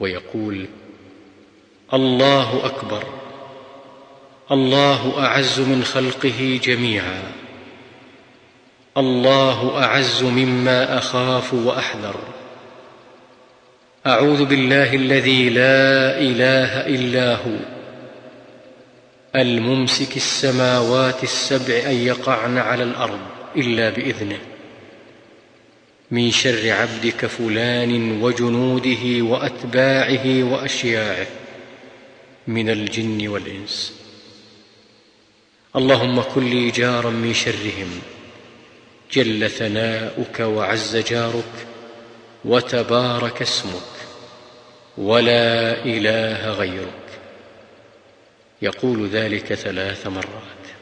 ويقول الله أكبر الله أعز من خلقه جميعا الله أعز مما أخاف وأحذر. أعوذ بالله الذي لا إله إلا هو الممسك السماوات السبع أن يقعن على الأرض إلا بإذنه. من شر عبدك فلان وجنوده وأتباعه وأشياعه من الجن والإنس. اللهم كن لي جارا من شرهم جل ثناؤك وعز جارك وتبارك اسمك ولا إله غيرك. يقول ذلك ثلاث مرات.